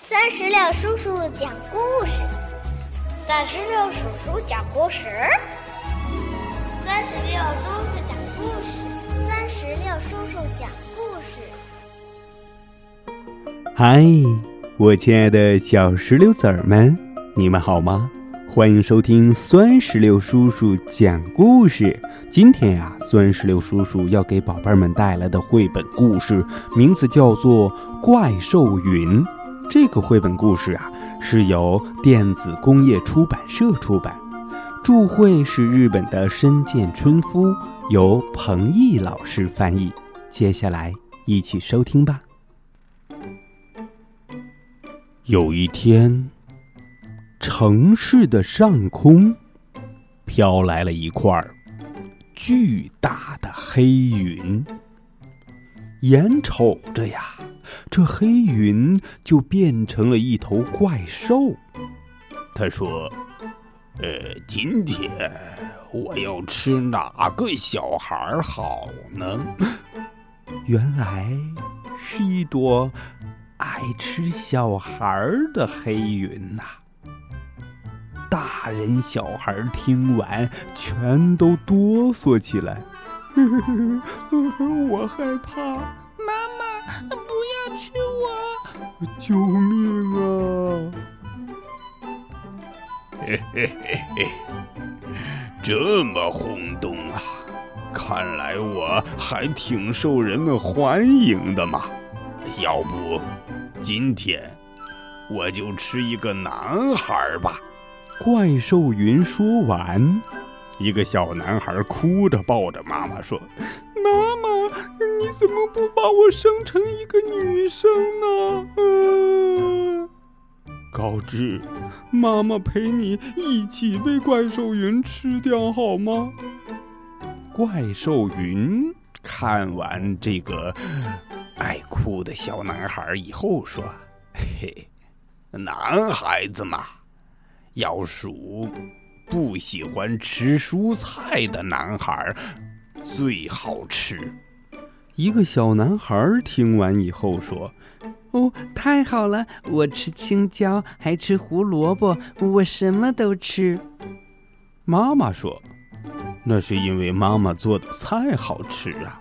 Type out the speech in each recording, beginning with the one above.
三十六叔叔讲故事，三十六叔叔讲故事，三十六叔叔讲故事，三十六叔叔讲故事。嗨，我亲爱的小石榴籽儿们，你们好吗？欢迎收听酸石榴叔叔讲故事。今天呀，酸石榴叔叔要给宝贝们带来的绘本故事名字叫做《怪兽云》。这个绘本故事啊，是由电子工业出版社出版，著绘是日本的深见春夫，由彭毅老师翻译。接下来一起收听吧。有一天，城市的上空飘来了一块巨大的黑云，眼瞅着呀。这黑云就变成了一头怪兽。他说：“呃，今天我要吃哪个小孩好呢？”原来是一朵爱吃小孩的黑云呐！大人小孩听完全都哆嗦起来。我害怕，妈妈不要。吃我！救命啊！嘿嘿嘿嘿，这么轰动啊！看来我还挺受人们欢迎的嘛。要不，今天我就吃一个男孩吧。怪兽云说完，一个小男孩哭着抱着妈妈说：“妈妈。”你怎么不把我生成一个女生呢？嗯，高志，妈妈陪你一起被怪兽云吃掉好吗？怪兽云看完这个爱哭的小男孩以后说：“嘿，男孩子嘛，要数不喜欢吃蔬菜的男孩最好吃。”一个小男孩听完以后说：“哦，太好了！我吃青椒，还吃胡萝卜，我什么都吃。”妈妈说：“那是因为妈妈做的菜好吃啊。”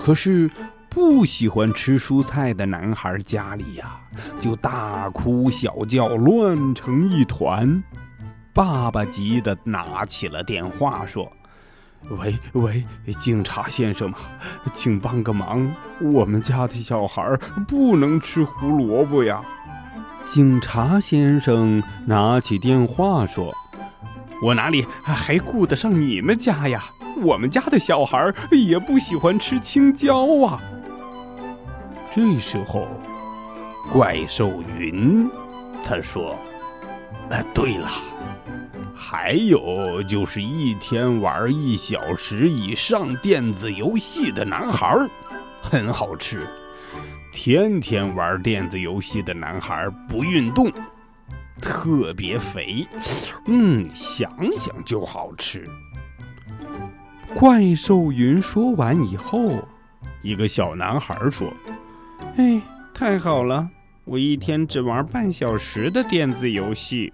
可是不喜欢吃蔬菜的男孩家里呀，就大哭小叫，乱成一团。爸爸急得拿起了电话说。喂喂，警察先生嘛，请帮个忙，我们家的小孩不能吃胡萝卜呀。警察先生拿起电话说：“我哪里还顾得上你们家呀？我们家的小孩也不喜欢吃青椒啊。”这时候，怪兽云他说：“哎，对了。”还有就是一天玩一小时以上电子游戏的男孩，很好吃。天天玩电子游戏的男孩不运动，特别肥。嗯，想想就好吃。怪兽云说完以后，一个小男孩说：“哎，太好了，我一天只玩半小时的电子游戏。”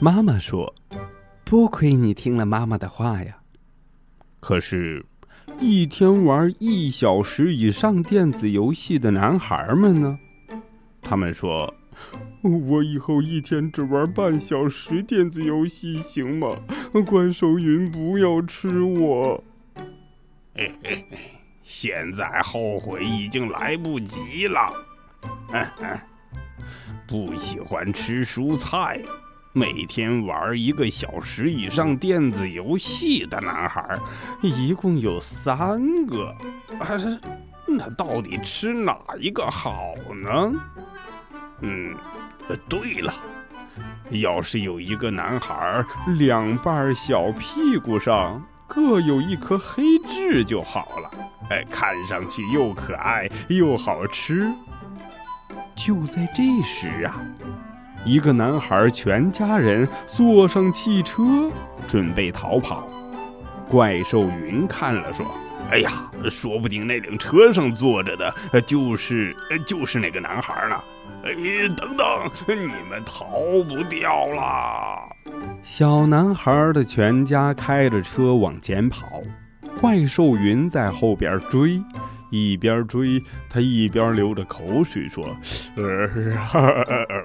妈妈说。多亏你听了妈妈的话呀！可是，一天玩一小时以上电子游戏的男孩们呢？他们说：“我以后一天只玩半小时电子游戏行吗？怪兽云不要吃我！”嘿嘿嘿，现在后悔已经来不及了。不喜欢吃蔬菜。每天玩一个小时以上电子游戏的男孩，一共有三个。还是那到底吃哪一个好呢？嗯，对了，要是有一个男孩两半小屁股上各有一颗黑痣就好了。哎，看上去又可爱又好吃。就在这时啊。一个男孩全家人坐上汽车，准备逃跑。怪兽云看了说：“哎呀，说不定那辆车上坐着的，就是就是那个男孩呢。哎，等等，你们逃不掉啦！小男孩的全家开着车往前跑，怪兽云在后边追，一边追他一边流着口水说：“呃，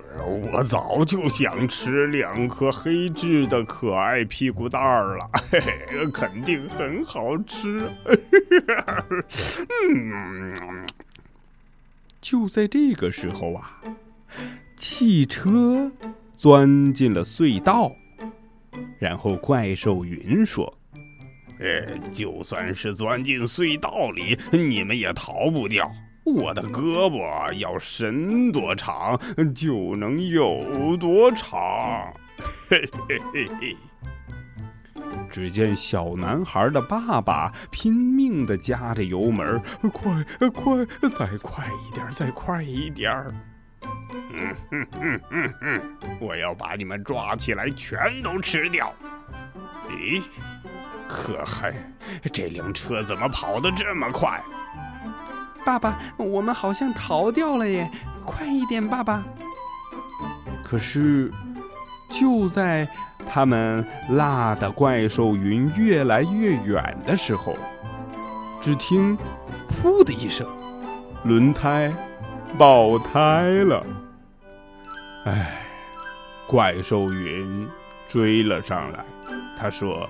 我早就想吃两颗黑痣的可爱屁股蛋儿了，嘿 嘿，肯定很好吃。”嗯。就在这个时候啊，汽车钻进了隧道，然后怪兽云说：“呃，就算是钻进隧道里，你们也逃不掉。我的胳膊要伸多长，就能有多长。”嘿嘿嘿嘿。只见小男孩的爸爸拼命地夹着油门，快快，再快一点，再快一点！嗯哼哼哼哼，我要把你们抓起来，全都吃掉！咦，可恨，这辆车怎么跑得这么快？爸爸，我们好像逃掉了耶！快一点，爸爸！可是，就在……他们拉的怪兽云越来越远的时候，只听“噗”的一声，轮胎爆胎了。哎，怪兽云追了上来，他说：“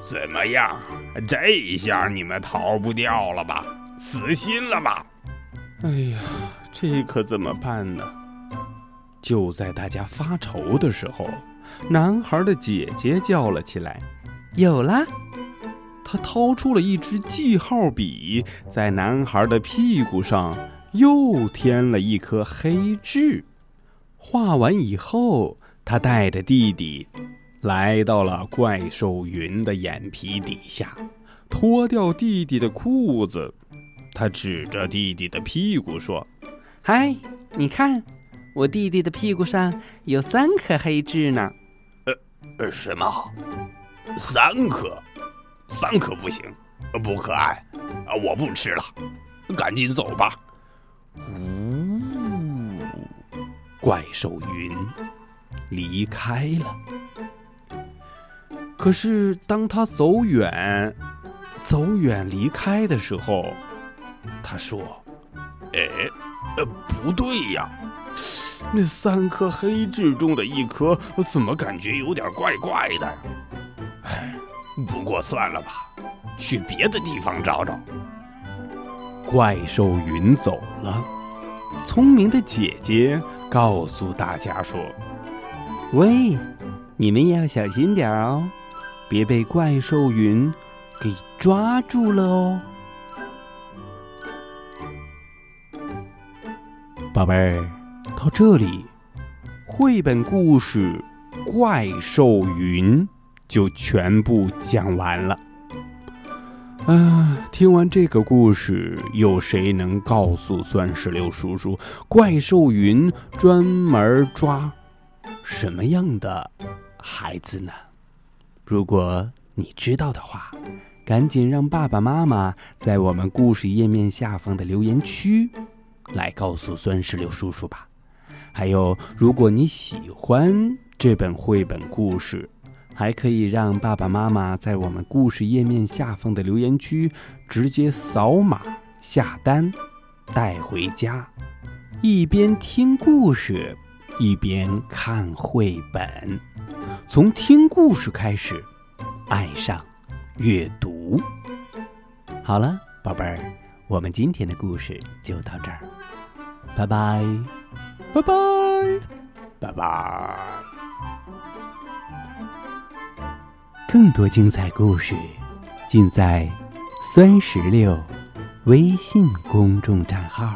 怎么样？这一下你们逃不掉了吧？死心了吧？”哎呀，这可怎么办呢？就在大家发愁的时候。男孩的姐姐叫了起来：“有了！”他掏出了一支记号笔，在男孩的屁股上又添了一颗黑痣。画完以后，他带着弟弟来到了怪兽云的眼皮底下，脱掉弟弟的裤子。他指着弟弟的屁股说：“嗨，你看，我弟弟的屁股上有三颗黑痣呢。”呃，什么？三颗？三颗不行，不可爱啊！我不吃了，赶紧走吧。呜，怪兽云离开了。可是当他走远、走远离开的时候，他说：“哎，呃，不对呀。”那三颗黑痣中的一颗，怎么感觉有点怪怪的？哎，不过算了吧，去别的地方找找。怪兽云走了，聪明的姐姐告诉大家说：“喂，你们也要小心点儿哦，别被怪兽云给抓住了哦。”宝贝儿。到这里，绘本故事《怪兽云》就全部讲完了。啊，听完这个故事，有谁能告诉酸石榴叔叔，怪兽云专门抓什么样的孩子呢？如果你知道的话，赶紧让爸爸妈妈在我们故事页面下方的留言区来告诉孙石榴叔叔吧。还有，如果你喜欢这本绘本故事，还可以让爸爸妈妈在我们故事页面下方的留言区直接扫码下单，带回家，一边听故事，一边看绘本，从听故事开始，爱上阅读。好了，宝贝儿，我们今天的故事就到这儿，拜拜。拜拜，拜拜！更多精彩故事尽在“酸石榴”微信公众账号。